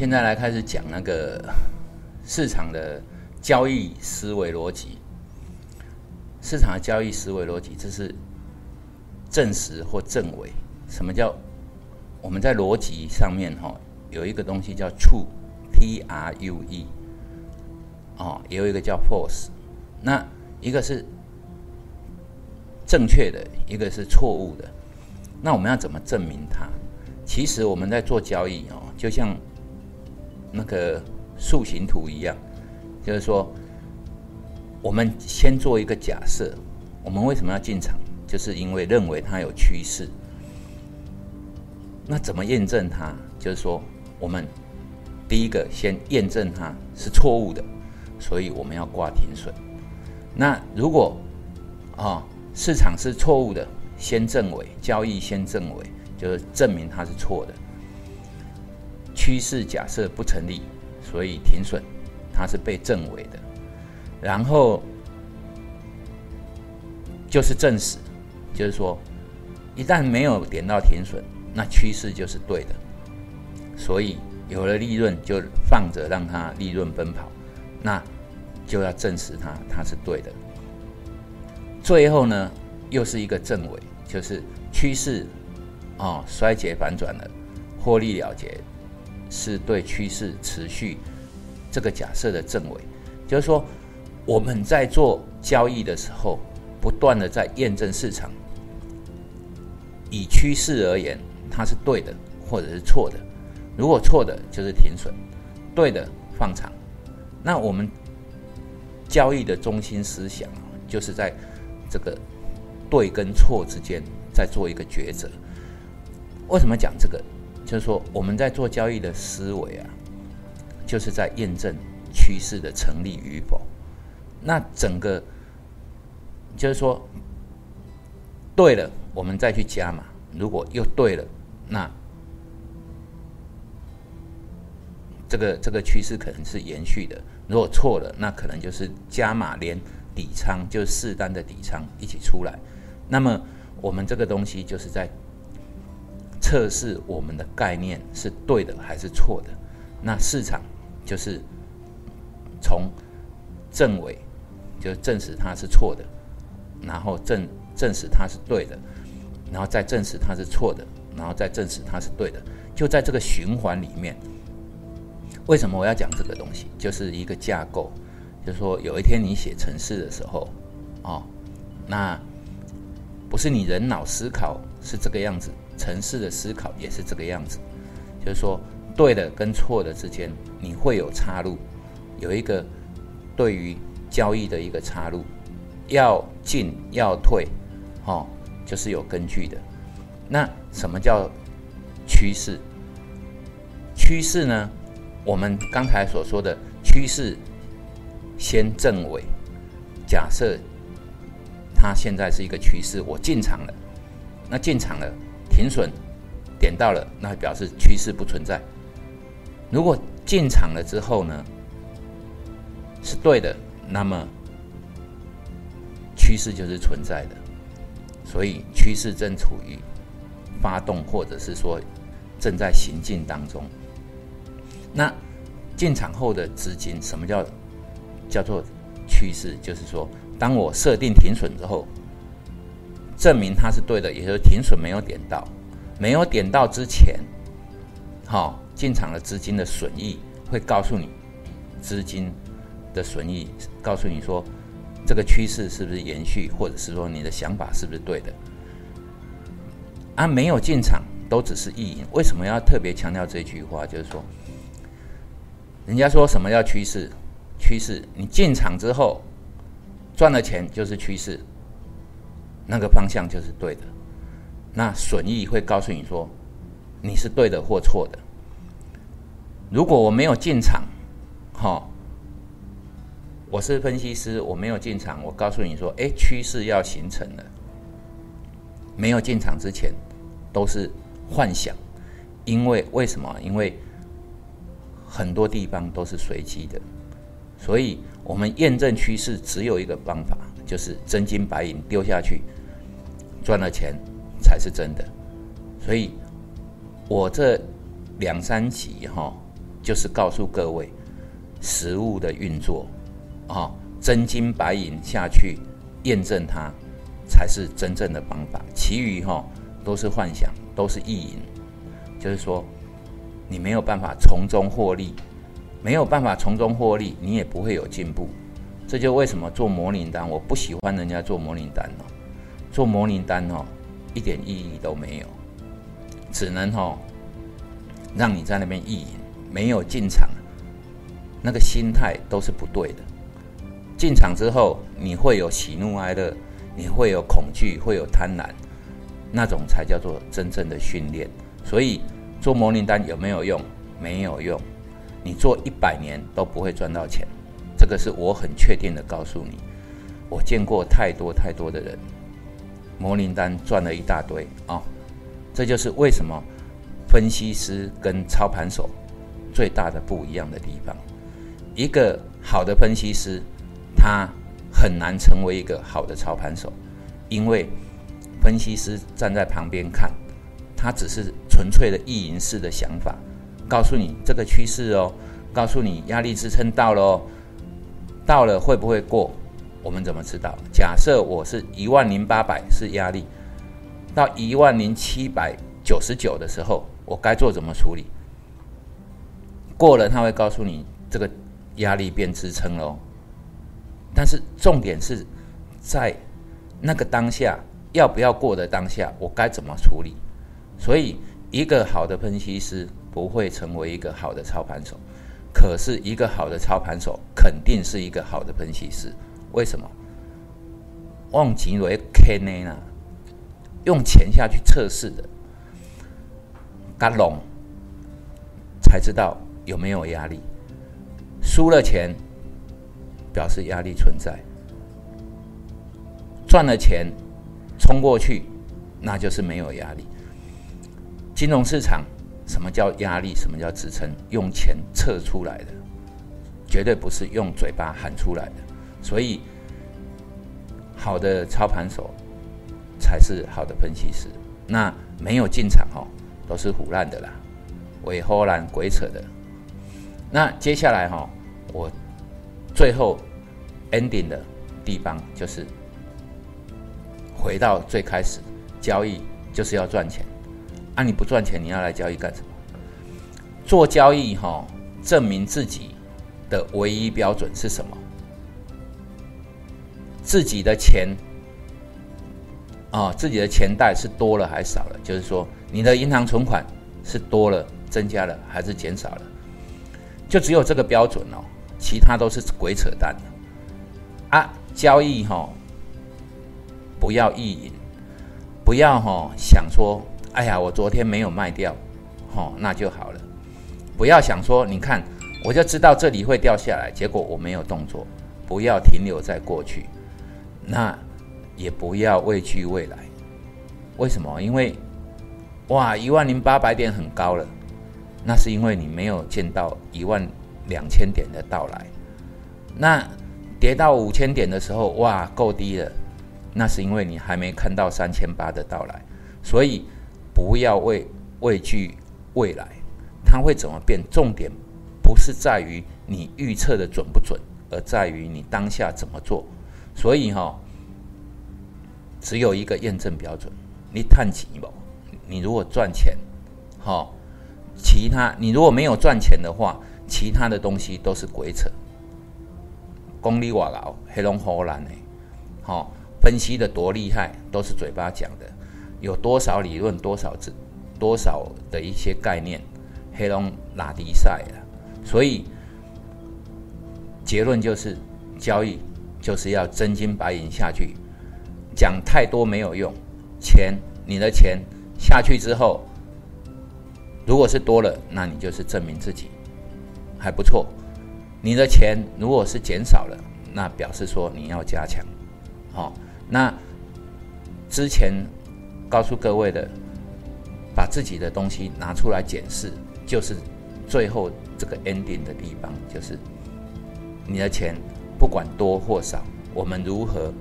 现在来开始讲那个市场的交易思维逻辑。市场的交易思维逻辑，这是证实或证伪。什么叫我们在逻辑上面哈有一个东西叫 true，t r u e，哦，也有一个叫 false。那一个是正确的，一个是错误的。那我们要怎么证明它？其实我们在做交易哦，就像那个树形图一样，就是说，我们先做一个假设，我们为什么要进场？就是因为认为它有趋势。那怎么验证它？就是说，我们第一个先验证它是错误的，所以我们要挂停损。那如果啊市场是错误的，先证伪，交易先证伪。就是证明它是错的，趋势假设不成立，所以停损，它是被证伪的。然后就是证实，就是说一旦没有点到停损，那趋势就是对的。所以有了利润就放着让它利润奔跑，那就要证实它它是对的。最后呢，又是一个证伪，就是趋势。哦，衰竭反转了，获利了结，是对趋势持续这个假设的证伪。就是说，我们在做交易的时候，不断的在验证市场。以趋势而言，它是对的，或者是错的。如果错的，就是停损；对的，放长。那我们交易的中心思想就是在这个对跟错之间，在做一个抉择。为什么讲这个？就是说，我们在做交易的思维啊，就是在验证趋势的成立与否。那整个就是说，对了，我们再去加码；如果又对了，那这个这个趋势可能是延续的；如果错了，那可能就是加码连底仓，就是四单的底仓一起出来。那么，我们这个东西就是在。测试我们的概念是对的还是错的，那市场就是从证伪，就证实它是错的，然后证证实它是对的，然后再证实它是错的，然后再证实它是对的，就在这个循环里面。为什么我要讲这个东西？就是一个架构，就是说有一天你写程式的时候，哦，那不是你人脑思考是这个样子。城市的思考也是这个样子，就是说，对的跟错的之间，你会有岔路，有一个对于交易的一个岔路，要进要退，哦，就是有根据的。那什么叫趋势？趋势呢？我们刚才所说的趋势，先证伪，假设它现在是一个趋势，我进场了，那进场了。停损点到了，那表示趋势不存在。如果进场了之后呢，是对的，那么趋势就是存在的。所以趋势正处于发动，或者是说正在行进当中。那进场后的资金，什么叫叫做趋势？就是说，当我设定停损之后。证明它是对的，也就是停损没有点到，没有点到之前，好进场的资金的损益会告诉你资金的损益，告诉你说这个趋势是不是延续，或者是说你的想法是不是对的。啊，没有进场都只是意淫。为什么要特别强调这句话？就是说，人家说什么叫趋势？趋势，你进场之后赚了钱就是趋势。那个方向就是对的，那损益会告诉你说你是对的或错的。如果我没有进场，哈，我是分析师，我没有进场，我告诉你说，哎，趋势要形成了。没有进场之前都是幻想，因为为什么？因为很多地方都是随机的，所以我们验证趋势只有一个方法，就是真金白银丢下去。赚了钱才是真的，所以我这两三集哈，就是告诉各位，食物的运作，啊，真金白银下去验证它，才是真正的方法。其余哈都是幻想，都是意淫，就是说你没有办法从中获利，没有办法从中获利，你也不会有进步。这就为什么做模拟单，我不喜欢人家做模拟单哦。做模拟单哦，一点意义都没有，只能哦让你在那边意淫，没有进场，那个心态都是不对的。进场之后，你会有喜怒哀乐，你会有恐惧，会有贪婪，那种才叫做真正的训练。所以做模拟单有没有用？没有用，你做一百年都不会赚到钱。这个是我很确定的告诉你，我见过太多太多的人，模拟单赚了一大堆啊！这就是为什么分析师跟操盘手最大的不一样的地方。一个好的分析师，他很难成为一个好的操盘手，因为分析师站在旁边看，他只是纯粹的意淫式的想法，告诉你这个趋势哦，告诉你压力支撑到了哦。到了会不会过？我们怎么知道？假设我是一万零八百是压力，到一万零七百九十九的时候，我该做怎么处理？过了他会告诉你这个压力变支撑喽。但是重点是在那个当下要不要过的当下，我该怎么处理？所以一个好的分析师不会成为一个好的操盘手。可是，一个好的操盘手肯定是一个好的分析师。为什么？忘记为 K 呢？用钱下去测试的，干龙才知道有没有压力。输了钱，表示压力存在；赚了钱，冲过去，那就是没有压力。金融市场。什么叫压力？什么叫支撑？用钱测出来的，绝对不是用嘴巴喊出来的。所以，好的操盘手才是好的分析师。那没有进场哦，都是胡乱的啦，伪荷兰鬼扯的。那接下来哈，我最后 ending 的地方就是回到最开始，交易就是要赚钱。啊！你不赚钱，你要来交易干什么？做交易哈，证明自己的唯一标准是什么？自己的钱啊，自己的钱袋是多了还是少了？就是说，你的银行存款是多了、增加了还是减少了？就只有这个标准哦，其他都是鬼扯淡的啊！交易哈，不要意淫，不要哈想说。哎呀，我昨天没有卖掉，哦，那就好了。不要想说，你看，我就知道这里会掉下来，结果我没有动作。不要停留在过去，那也不要畏惧未来。为什么？因为，哇，一万零八百点很高了，那是因为你没有见到一万两千点的到来。那跌到五千点的时候，哇，够低了，那是因为你还没看到三千八的到来，所以。不要畏畏惧未来，它会怎么变？重点不是在于你预测的准不准，而在于你当下怎么做。所以哈，只有一个验证标准：你探几毛。你如果赚钱，哈，其他你如果没有赚钱的话，其他的东西都是鬼扯。功力瓦劳黑龙河兰呢，好分析的多厉害，都是嘴巴讲的。有多少理论，多少字，多少的一些概念，黑龙拉迪赛了。所以结论就是，交易就是要真金白银下去，讲太多没有用。钱，你的钱下去之后，如果是多了，那你就是证明自己还不错。你的钱如果是减少了，那表示说你要加强。好，那之前。告诉各位的，把自己的东西拿出来检视，就是最后这个 ending 的地方，就是你的钱不管多或少，我们如何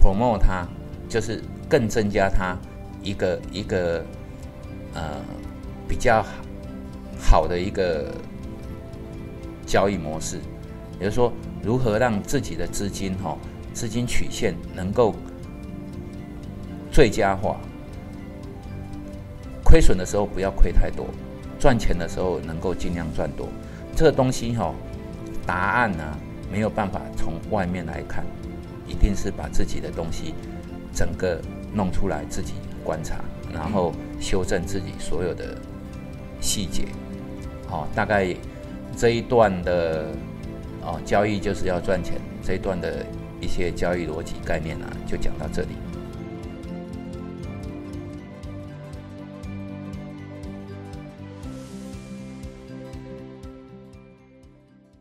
promote 它，就是更增加它一个一个呃比较好的一个交易模式，也就是说，如何让自己的资金哈资金曲线能够最佳化，亏损的时候不要亏太多，赚钱的时候能够尽量赚多。这个东西哈，答案呢没有办法从外面来看，一定是把自己的东西整个弄出来，自己观察，然后修正自己所有的细节。好，大概这一段的哦交易就是要赚钱，这一段的一些交易逻辑概念呢，就讲到这里。